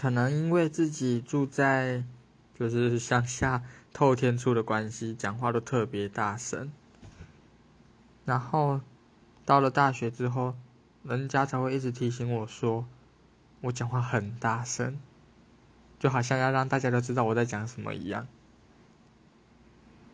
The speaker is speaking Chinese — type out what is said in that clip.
可能因为自己住在就是乡下透天处的关系讲话都特别大声。然后到了大学之后人家才会一直提醒我说我讲话很大声就好像要让大家都知道我在讲什么一样。